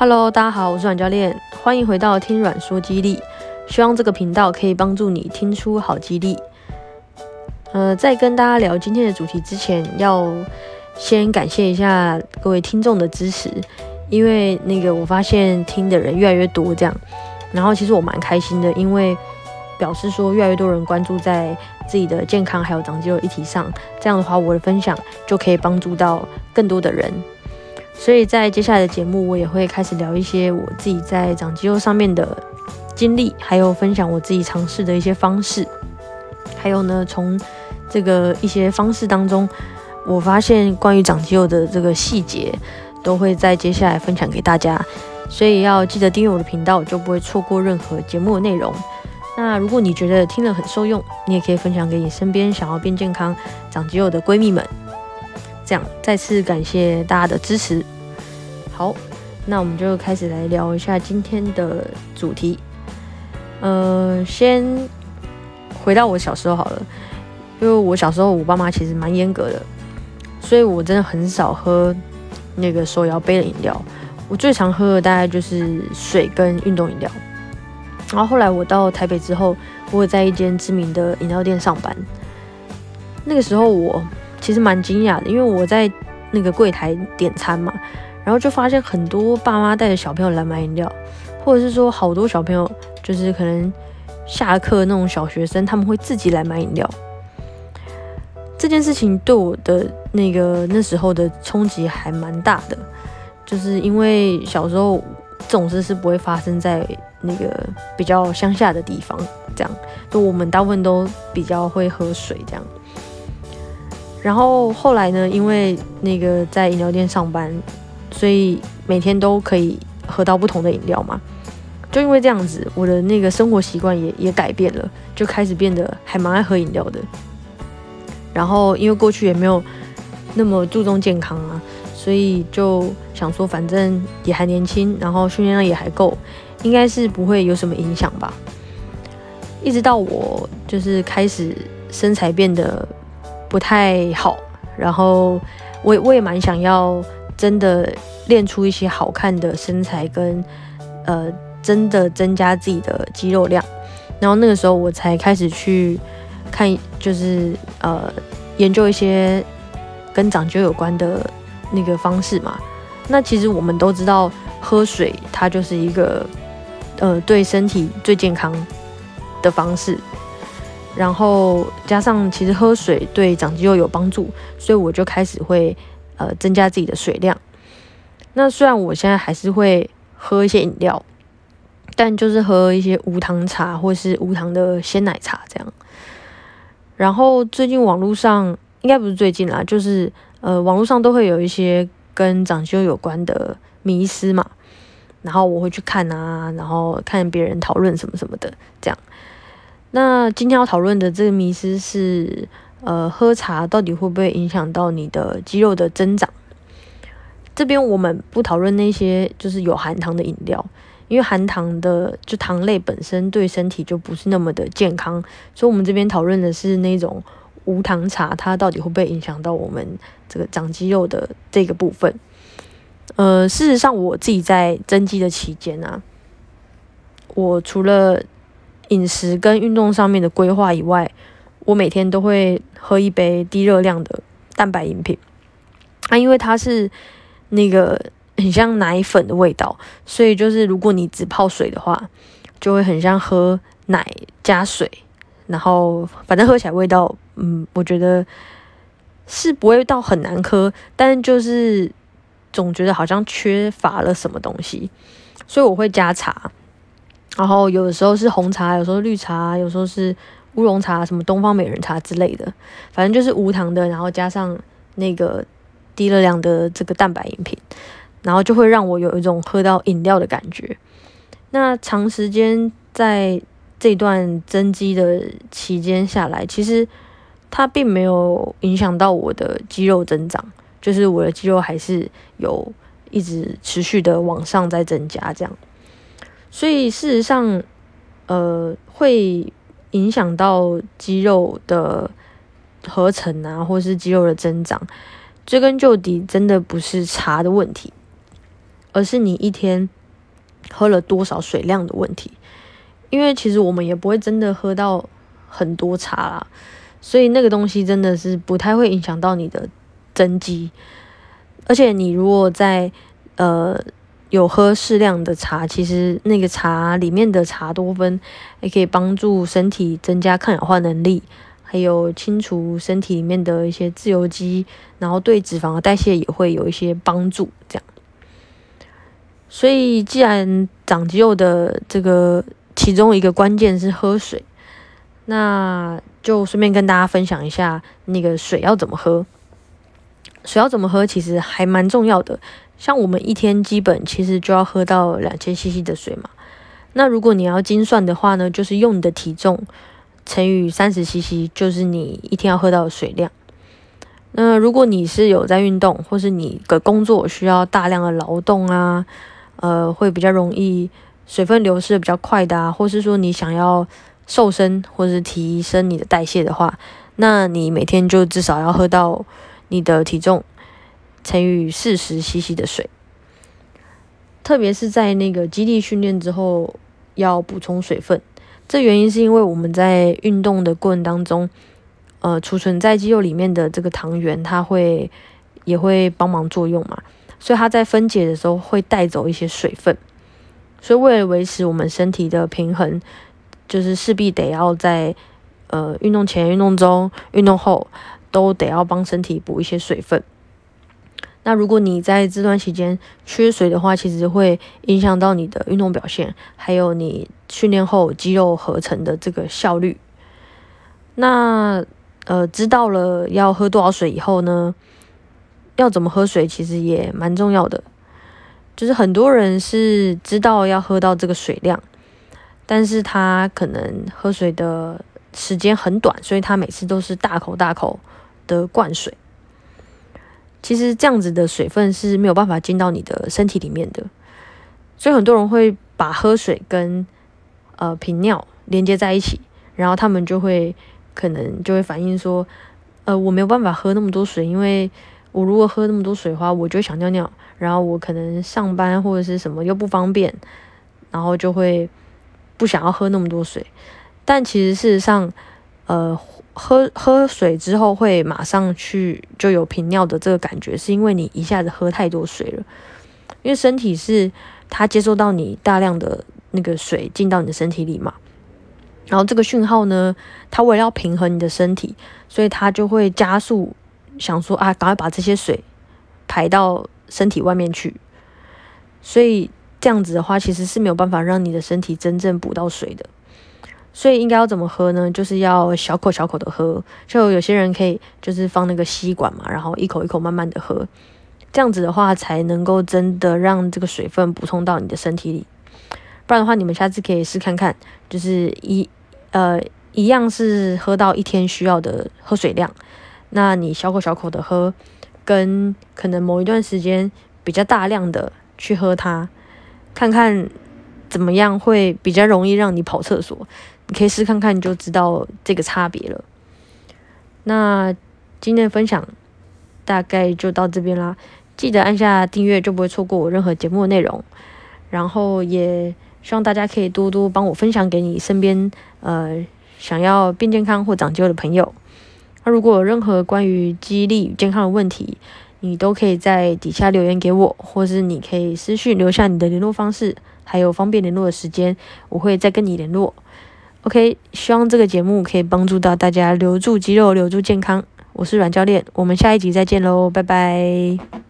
Hello，大家好，我是阮教练，欢迎回到听阮说激励。希望这个频道可以帮助你听出好激励。呃，在跟大家聊今天的主题之前，要先感谢一下各位听众的支持，因为那个我发现听的人越来越多，这样，然后其实我蛮开心的，因为表示说越来越多人关注在自己的健康还有长肌肉议题上，这样的话，我的分享就可以帮助到更多的人。所以在接下来的节目，我也会开始聊一些我自己在长肌肉上面的经历，还有分享我自己尝试的一些方式。还有呢，从这个一些方式当中，我发现关于长肌肉的这个细节，都会在接下来分享给大家。所以要记得订阅我的频道，就不会错过任何节目的内容。那如果你觉得听了很受用，你也可以分享给你身边想要变健康、长肌肉的闺蜜们。这样，再次感谢大家的支持。好，那我们就开始来聊一下今天的主题。呃，先回到我小时候好了，因为我小时候我爸妈其实蛮严格的，所以我真的很少喝那个手摇杯的饮料。我最常喝的大概就是水跟运动饮料。然后后来我到台北之后，我有在一间知名的饮料店上班。那个时候我。其实蛮惊讶的，因为我在那个柜台点餐嘛，然后就发现很多爸妈带着小朋友来买饮料，或者是说好多小朋友就是可能下课那种小学生，他们会自己来买饮料。这件事情对我的那个那时候的冲击还蛮大的，就是因为小时候这种事是不会发生在那个比较乡下的地方，这样，就我们大部分都比较会喝水这样。然后后来呢，因为那个在饮料店上班，所以每天都可以喝到不同的饮料嘛。就因为这样子，我的那个生活习惯也也改变了，就开始变得还蛮爱喝饮料的。然后因为过去也没有那么注重健康啊，所以就想说，反正也还年轻，然后训练量也还够，应该是不会有什么影响吧。一直到我就是开始身材变得。不太好，然后我我也蛮想要真的练出一些好看的身材跟呃真的增加自己的肌肉量，然后那个时候我才开始去看，就是呃研究一些跟长肌有关的那个方式嘛。那其实我们都知道，喝水它就是一个呃对身体最健康的方式。然后加上其实喝水对长肌肉有帮助，所以我就开始会呃增加自己的水量。那虽然我现在还是会喝一些饮料，但就是喝一些无糖茶或是无糖的鲜奶茶这样。然后最近网络上应该不是最近啦，就是呃网络上都会有一些跟长肌肉有关的迷思嘛，然后我会去看啊，然后看别人讨论什么什么的这样。那今天要讨论的这个迷思是，呃，喝茶到底会不会影响到你的肌肉的增长？这边我们不讨论那些就是有含糖的饮料，因为含糖的就糖类本身对身体就不是那么的健康，所以我们这边讨论的是那种无糖茶，它到底会不会影响到我们这个长肌肉的这个部分？呃，事实上我自己在增肌的期间啊，我除了饮食跟运动上面的规划以外，我每天都会喝一杯低热量的蛋白饮品。啊，因为它是那个很像奶粉的味道，所以就是如果你只泡水的话，就会很像喝奶加水，然后反正喝起来味道，嗯，我觉得是不会到很难喝，但就是总觉得好像缺乏了什么东西，所以我会加茶。然后有的时候是红茶，有时候绿茶，有时候是乌龙茶，什么东方美人茶之类的，反正就是无糖的，然后加上那个低热量的这个蛋白饮品，然后就会让我有一种喝到饮料的感觉。那长时间在这段增肌的期间下来，其实它并没有影响到我的肌肉增长，就是我的肌肉还是有一直持续的往上在增加这样。所以事实上，呃，会影响到肌肉的合成啊，或是肌肉的增长。追根究底，真的不是茶的问题。而是你一天喝了多少水量的问题。因为其实我们也不会真的喝到很多茶啦，所以那个东西真的是不太会影响到你的增肌。而且你如果在呃有喝适量的茶，其实那个茶里面的茶多酚也可以帮助身体增加抗氧化能力，还有清除身体里面的一些自由基，然后对脂肪的代谢也会有一些帮助。这样，所以既然长肌肉的这个。其中一个关键是喝水，那就顺便跟大家分享一下那个水要怎么喝。水要怎么喝，其实还蛮重要的。像我们一天基本其实就要喝到两千 CC 的水嘛。那如果你要精算的话呢，就是用你的体重乘以三十 CC，就是你一天要喝到的水量。那如果你是有在运动，或是你的工作需要大量的劳动啊，呃，会比较容易。水分流失的比较快的啊，或是说你想要瘦身或是提升你的代谢的话，那你每天就至少要喝到你的体重乘以四十 CC 的水。特别是在那个基地训练之后要补充水分，这原因是因为我们在运动的过程当中，呃，储存在肌肉里面的这个糖原，它会也会帮忙作用嘛，所以它在分解的时候会带走一些水分。所以，为了维持我们身体的平衡，就是势必得要在呃运动前、运动中、运动后都得要帮身体补一些水分。那如果你在这段期间缺水的话，其实会影响到你的运动表现，还有你训练后肌肉合成的这个效率。那呃，知道了要喝多少水以后呢，要怎么喝水，其实也蛮重要的。就是很多人是知道要喝到这个水量，但是他可能喝水的时间很短，所以他每次都是大口大口的灌水。其实这样子的水分是没有办法进到你的身体里面的，所以很多人会把喝水跟呃频尿连接在一起，然后他们就会可能就会反映说，呃，我没有办法喝那么多水，因为我如果喝那么多水的话，我就想尿尿。然后我可能上班或者是什么又不方便，然后就会不想要喝那么多水。但其实事实上，呃，喝喝水之后会马上去就有频尿的这个感觉，是因为你一下子喝太多水了。因为身体是它接收到你大量的那个水进到你的身体里嘛，然后这个讯号呢，它为了要平衡你的身体，所以它就会加速想说啊，赶快把这些水排到。身体外面去，所以这样子的话，其实是没有办法让你的身体真正补到水的。所以应该要怎么喝呢？就是要小口小口的喝，就有些人可以就是放那个吸管嘛，然后一口一口慢慢的喝，这样子的话才能够真的让这个水分补充到你的身体里。不然的话，你们下次可以试看看，就是一呃一样是喝到一天需要的喝水量，那你小口小口的喝。跟可能某一段时间比较大量的去喝它，看看怎么样会比较容易让你跑厕所，你可以试看看，你就知道这个差别了。那今天的分享大概就到这边啦，记得按下订阅，就不会错过我任何节目的内容。然后也希望大家可以多多帮我分享给你身边呃想要变健康或长肌肉的朋友。那如果有任何关于肌力与健康的问题，你都可以在底下留言给我，或是你可以私讯留下你的联络方式，还有方便联络的时间，我会再跟你联络。OK，希望这个节目可以帮助到大家留住肌肉，留住健康。我是阮教练，我们下一集再见喽，拜拜。